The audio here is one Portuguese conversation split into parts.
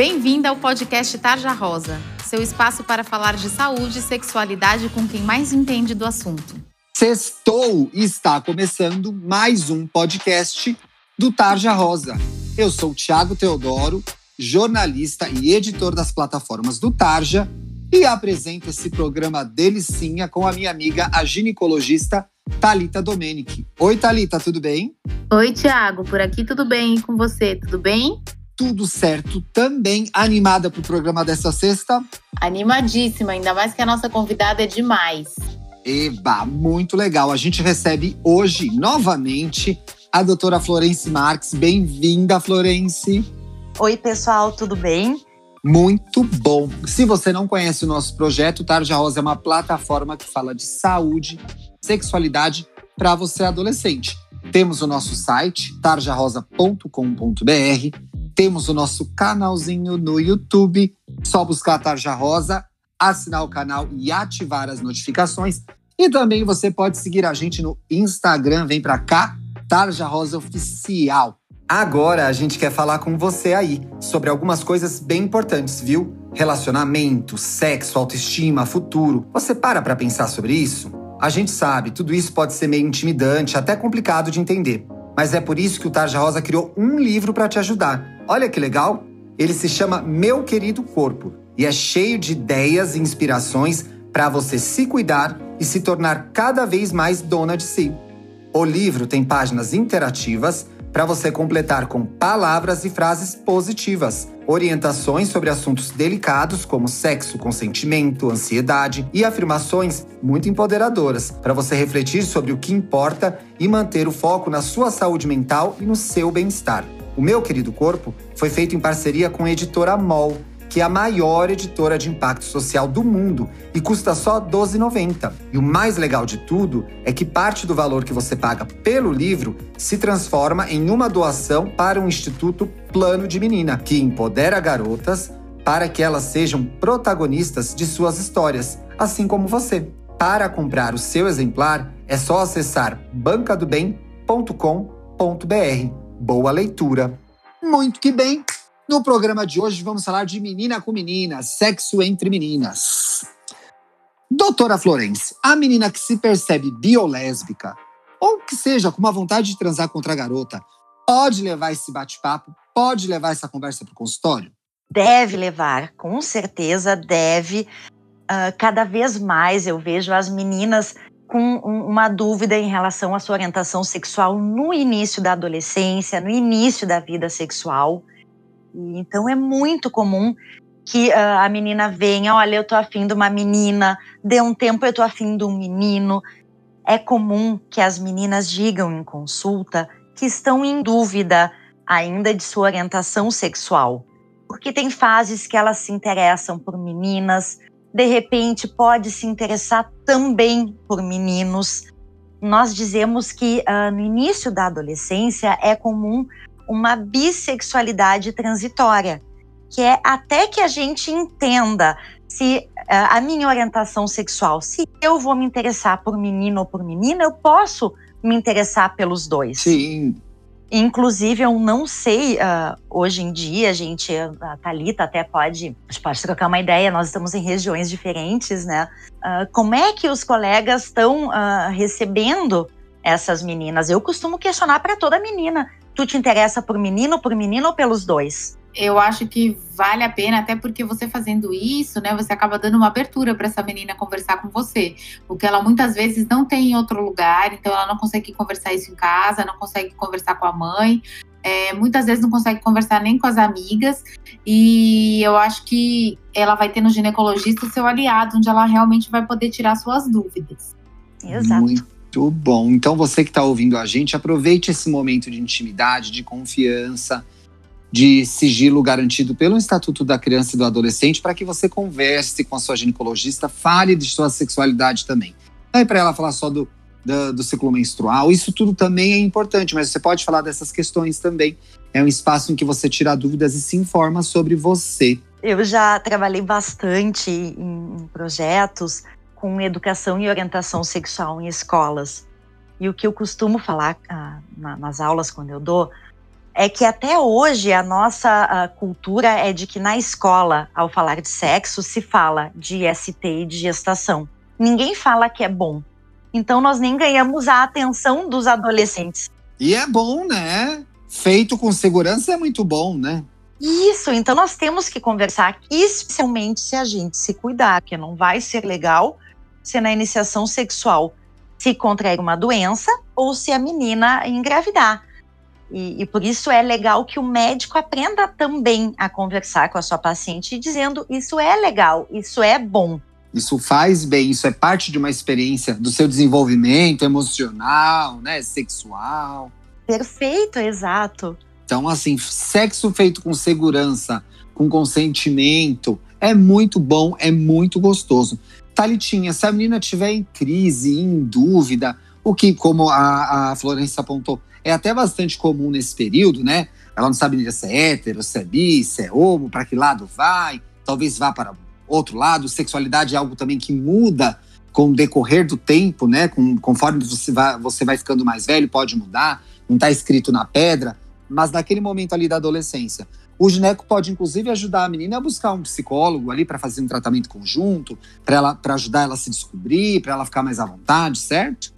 Bem-vinda ao podcast Tarja Rosa, seu espaço para falar de saúde e sexualidade com quem mais entende do assunto. Sextou está começando mais um podcast do Tarja Rosa. Eu sou Tiago Teodoro, jornalista e editor das plataformas do Tarja e apresento esse programa delicinha com a minha amiga, a ginecologista Talita Domenici. Oi, Talita, tudo bem? Oi, Tiago, por aqui tudo bem e com você, tudo bem? Tudo certo também. Animada para o programa dessa sexta? Animadíssima, ainda mais que a nossa convidada é demais. Eba, muito legal. A gente recebe hoje, novamente, a doutora Florence Marques. Bem-vinda, Florence. Oi, pessoal, tudo bem? Muito bom. Se você não conhece o nosso projeto, Tarja Rosa é uma plataforma que fala de saúde, sexualidade para você adolescente. Temos o nosso site, tarjarosa.com.br temos o nosso canalzinho no YouTube. Só buscar a Tarja Rosa, assinar o canal e ativar as notificações. E também você pode seguir a gente no Instagram. Vem pra cá, Tarja Rosa Oficial. Agora a gente quer falar com você aí sobre algumas coisas bem importantes, viu? Relacionamento, sexo, autoestima, futuro. Você para pra pensar sobre isso? A gente sabe, tudo isso pode ser meio intimidante, até complicado de entender. Mas é por isso que o Tarja Rosa criou um livro para te ajudar. Olha que legal! Ele se chama Meu Querido Corpo e é cheio de ideias e inspirações para você se cuidar e se tornar cada vez mais dona de si. O livro tem páginas interativas para você completar com palavras e frases positivas, orientações sobre assuntos delicados como sexo, consentimento, ansiedade e afirmações muito empoderadoras para você refletir sobre o que importa e manter o foco na sua saúde mental e no seu bem-estar. O Meu Querido Corpo foi feito em parceria com a editora MOL, que é a maior editora de impacto social do mundo e custa só R$ 12,90. E o mais legal de tudo é que parte do valor que você paga pelo livro se transforma em uma doação para o Instituto Plano de Menina, que empodera garotas para que elas sejam protagonistas de suas histórias, assim como você. Para comprar o seu exemplar, é só acessar bancadobem.com.br. Boa leitura. Muito que bem. No programa de hoje vamos falar de menina com menina, sexo entre meninas. Doutora Florence, a menina que se percebe biolésbica, ou que seja com uma vontade de transar contra a garota, pode levar esse bate-papo, pode levar essa conversa para o consultório? Deve levar, com certeza deve. Uh, cada vez mais eu vejo as meninas com uma dúvida em relação à sua orientação sexual no início da adolescência, no início da vida sexual. então é muito comum que uh, a menina venha, olha, eu tô afim de uma menina, dê um tempo eu tô afim de um menino. É comum que as meninas digam em consulta que estão em dúvida ainda de sua orientação sexual, porque tem fases que elas se interessam por meninas, de repente pode se interessar também por meninos. Nós dizemos que uh, no início da adolescência é comum uma bissexualidade transitória, que é até que a gente entenda se uh, a minha orientação sexual, se eu vou me interessar por menino ou por menina, eu posso me interessar pelos dois. Sim, Inclusive, eu não sei, uh, hoje em dia, gente, a Thalita até pode, a pode trocar uma ideia, nós estamos em regiões diferentes, né? Uh, como é que os colegas estão uh, recebendo essas meninas? Eu costumo questionar para toda menina: tu te interessa por menino, por menino ou pelos dois? Eu acho que vale a pena, até porque você fazendo isso, né, você acaba dando uma abertura para essa menina conversar com você, porque ela muitas vezes não tem em outro lugar, então ela não consegue conversar isso em casa, não consegue conversar com a mãe, é, muitas vezes não consegue conversar nem com as amigas, e eu acho que ela vai ter no ginecologista o seu aliado, onde ela realmente vai poder tirar suas dúvidas. Exato. Muito bom. Então você que está ouvindo a gente, aproveite esse momento de intimidade, de confiança de sigilo garantido pelo Estatuto da Criança e do Adolescente para que você converse com a sua ginecologista, fale de sua sexualidade também. Não é para ela falar só do, do, do, ciclo menstrual, isso tudo também é importante, mas você pode falar dessas questões também. É um espaço em que você tira dúvidas e se informa sobre você. Eu já trabalhei bastante em, projetos com educação e orientação sexual em escolas. E o que eu costumo falar ah, na, nas aulas quando eu dou é que até hoje a nossa a cultura é de que na escola, ao falar de sexo, se fala de ST e de gestação. Ninguém fala que é bom. Então nós nem ganhamos a atenção dos adolescentes. E é bom, né? Feito com segurança é muito bom, né? Isso, então nós temos que conversar, especialmente se a gente se cuidar, que não vai ser legal se na iniciação sexual se contrair uma doença ou se a menina engravidar. E, e, por isso é legal que o médico aprenda também a conversar com a sua paciente, dizendo isso é legal, isso é bom. Isso faz bem, isso é parte de uma experiência do seu desenvolvimento emocional, né, sexual. Perfeito, exato. Então, assim, sexo feito com segurança, com consentimento, é muito bom, é muito gostoso. Thalitinha, se a menina estiver em crise, em dúvida, o que, como a, a apontou, é até bastante comum nesse período, né? Ela não sabe se é hétero, se é bi, se é homo, para que lado vai, talvez vá para outro lado. Sexualidade é algo também que muda com o decorrer do tempo, né? Com, conforme você vai, você vai ficando mais velho, pode mudar, não está escrito na pedra, mas naquele momento ali da adolescência. O gineco pode, inclusive, ajudar a menina a buscar um psicólogo ali para fazer um tratamento conjunto, para ajudar ela a se descobrir, para ela ficar mais à vontade, certo?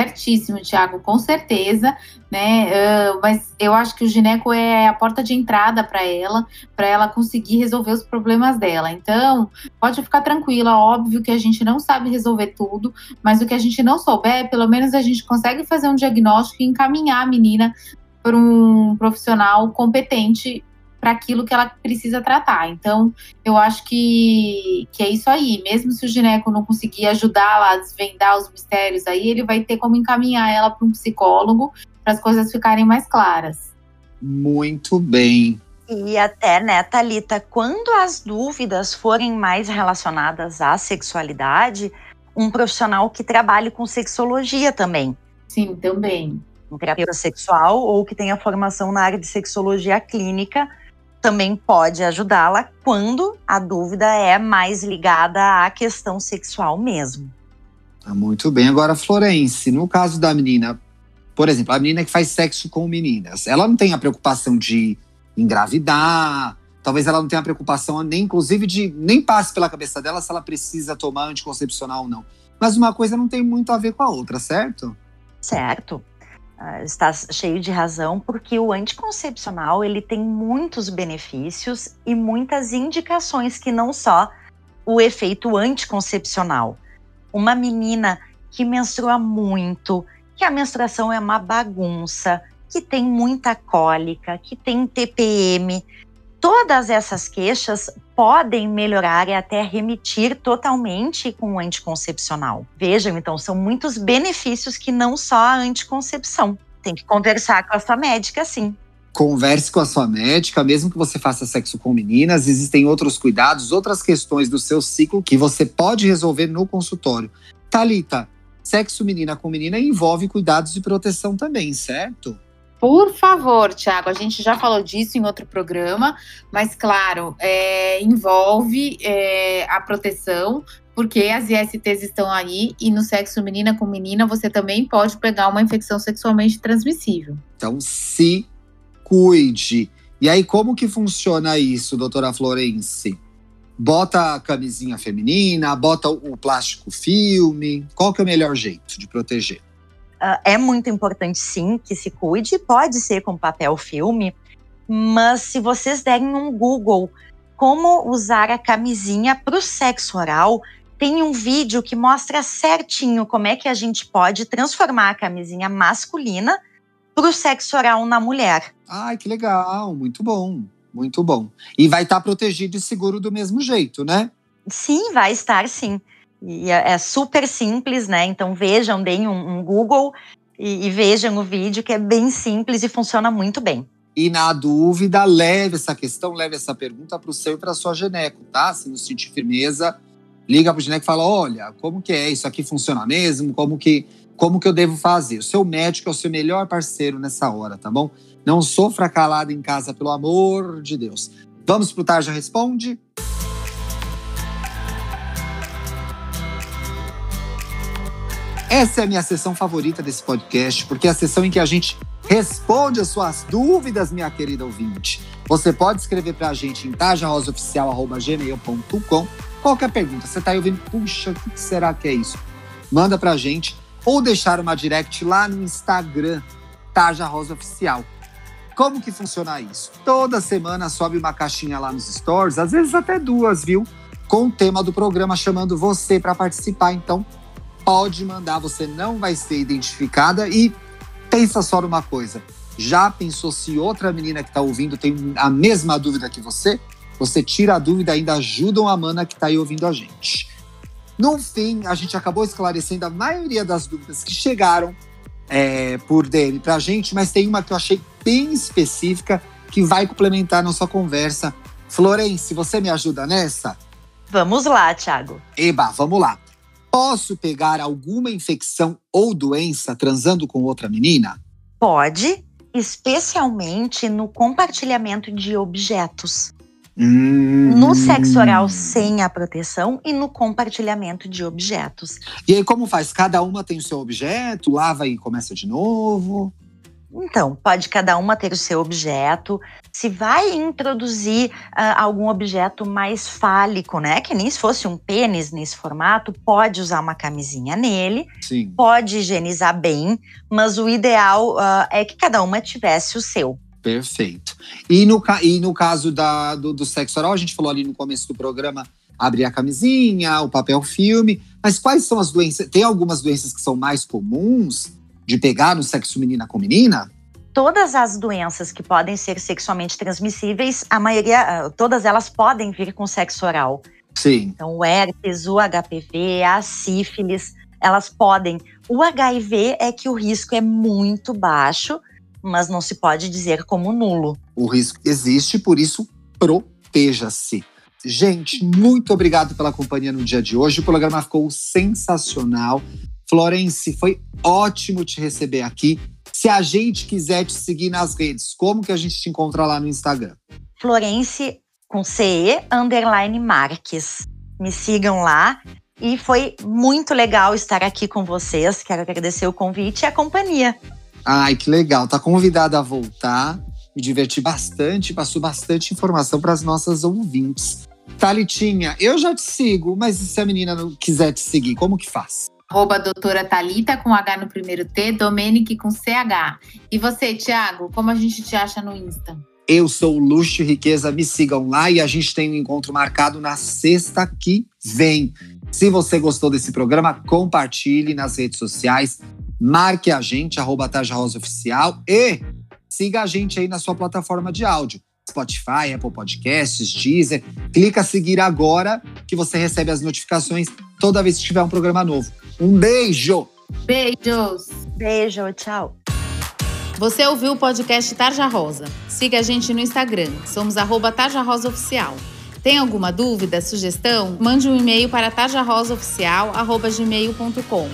Certíssimo, Tiago, com certeza, né? Uh, mas eu acho que o gineco é a porta de entrada para ela, para ela conseguir resolver os problemas dela. Então, pode ficar tranquila, óbvio que a gente não sabe resolver tudo, mas o que a gente não souber, pelo menos a gente consegue fazer um diagnóstico e encaminhar a menina para um profissional competente para aquilo que ela precisa tratar. Então, eu acho que, que é isso aí. Mesmo se o gineco não conseguir ajudá-la a desvendar os mistérios aí, ele vai ter como encaminhar ela para um psicólogo para as coisas ficarem mais claras. Muito bem. E até, né, Thalita, quando as dúvidas forem mais relacionadas à sexualidade, um profissional que trabalhe com sexologia também. Sim, também. Um terapeuta sexual ou que tenha formação na área de sexologia clínica também pode ajudá-la quando a dúvida é mais ligada à questão sexual mesmo. Tá muito bem. Agora, Florence, no caso da menina, por exemplo, a menina que faz sexo com meninas, ela não tem a preocupação de engravidar, talvez ela não tenha a preocupação nem, inclusive, de nem passe pela cabeça dela se ela precisa tomar anticoncepcional ou não. Mas uma coisa não tem muito a ver com a outra, certo? Certo. Ah, está cheio de razão, porque o anticoncepcional ele tem muitos benefícios e muitas indicações que não só o efeito anticoncepcional. Uma menina que menstrua muito, que a menstruação é uma bagunça, que tem muita cólica, que tem TPM, Todas essas queixas podem melhorar e até remitir totalmente com o anticoncepcional. Vejam, então, são muitos benefícios que não só a anticoncepção. Tem que conversar com a sua médica, sim. Converse com a sua médica, mesmo que você faça sexo com meninas, existem outros cuidados, outras questões do seu ciclo que você pode resolver no consultório. Talita, sexo menina com menina envolve cuidados de proteção também, certo? Por favor, Tiago, a gente já falou disso em outro programa, mas claro, é, envolve é, a proteção, porque as ISTs estão aí e no sexo menina com menina você também pode pegar uma infecção sexualmente transmissível. Então, se cuide. E aí, como que funciona isso, doutora Florence? Bota a camisinha feminina, bota o plástico filme. Qual que é o melhor jeito de proteger? Uh, é muito importante, sim, que se cuide. Pode ser com papel filme, mas se vocês derem um Google como usar a camisinha para o sexo oral, tem um vídeo que mostra certinho como é que a gente pode transformar a camisinha masculina para o sexo oral na mulher. Ai, que legal, muito bom, muito bom. E vai estar tá protegido e seguro do mesmo jeito, né? Sim, vai estar sim. E é, é, super simples, né? Então vejam, deem um, um Google e, e, vejam o vídeo, que é bem simples e funciona muito bem. E na dúvida, leve essa questão, leve essa pergunta para o seu e para a sua gineco, tá? Se não sentir firmeza, liga para o gineco e fala: olha, como que é? Isso aqui funciona mesmo? Como que, como que eu devo fazer? O seu médico é o seu melhor parceiro nessa hora, tá bom? Não sofra calado em casa, pelo amor de Deus. Vamos pro Tarja Responde? Essa é a minha sessão favorita desse podcast, porque é a sessão em que a gente responde as suas dúvidas, minha querida ouvinte. Você pode escrever para a gente em tajarosaoficial.gmail.com qualquer pergunta. Você está aí ouvindo, puxa, o que será que é isso? Manda para a gente ou deixar uma direct lá no Instagram, Taja Rosa Oficial. Como que funciona isso? Toda semana sobe uma caixinha lá nos stories, às vezes até duas, viu? Com o tema do programa chamando você para participar. Então, pode mandar, você não vai ser identificada e pensa só numa coisa. Já pensou se outra menina que está ouvindo tem a mesma dúvida que você? Você tira a dúvida e ainda ajuda a mana que está aí ouvindo a gente. No fim, a gente acabou esclarecendo a maioria das dúvidas que chegaram é, por DM para a gente, mas tem uma que eu achei bem específica que vai complementar a nossa conversa. Florence, você me ajuda nessa? Vamos lá, Thiago. Eba, vamos lá. Posso pegar alguma infecção ou doença transando com outra menina? Pode, especialmente no compartilhamento de objetos. Hum. No sexo oral sem a proteção e no compartilhamento de objetos. E aí, como faz? Cada uma tem o seu objeto, lava e começa de novo? Então, pode cada uma ter o seu objeto. Se vai introduzir uh, algum objeto mais fálico, né? Que nem se fosse um pênis nesse formato, pode usar uma camisinha nele. Sim. Pode higienizar bem, mas o ideal uh, é que cada uma tivesse o seu. Perfeito. E no, e no caso da, do, do sexo oral, a gente falou ali no começo do programa abrir a camisinha, o papel filme. Mas quais são as doenças? Tem algumas doenças que são mais comuns de pegar no sexo menina com menina? Todas as doenças que podem ser sexualmente transmissíveis, a maioria, ah, todas elas podem vir com sexo oral. Sim. Então, o herpes, o HPV, a sífilis, elas podem. O HIV é que o risco é muito baixo, mas não se pode dizer como nulo. O risco existe, por isso proteja-se. Gente, muito obrigado pela companhia no dia de hoje. O programa ficou sensacional. Florence, foi ótimo te receber aqui. Se a gente quiser te seguir nas redes, como que a gente te encontra lá no Instagram? Florence com CE underline Marques. Me sigam lá. E foi muito legal estar aqui com vocês. Quero agradecer o convite e a companhia. Ai, que legal. Tá convidada a voltar. Me diverti bastante, passou bastante informação para as nossas ouvintes. Thalitinha, eu já te sigo, mas se a menina não quiser te seguir, como que faz? Arroba doutora Thalita com H no primeiro T, Domenic com CH. E você, Thiago, como a gente te acha no Insta? Eu sou o Luxo Riqueza, me sigam lá e a gente tem um encontro marcado na sexta que vem. Se você gostou desse programa, compartilhe nas redes sociais, marque a gente, arroba Taja Rosa Oficial e siga a gente aí na sua plataforma de áudio. Spotify, Apple Podcasts, Deezer. Clica seguir agora que você recebe as notificações toda vez que tiver um programa novo. Um beijo! Beijos! Beijo, tchau! Você ouviu o podcast Tarja Rosa? Siga a gente no Instagram, somos arroba Tarja Rosa Oficial. Tem alguma dúvida, sugestão? Mande um e-mail para tarjarosaoficial.gmail.com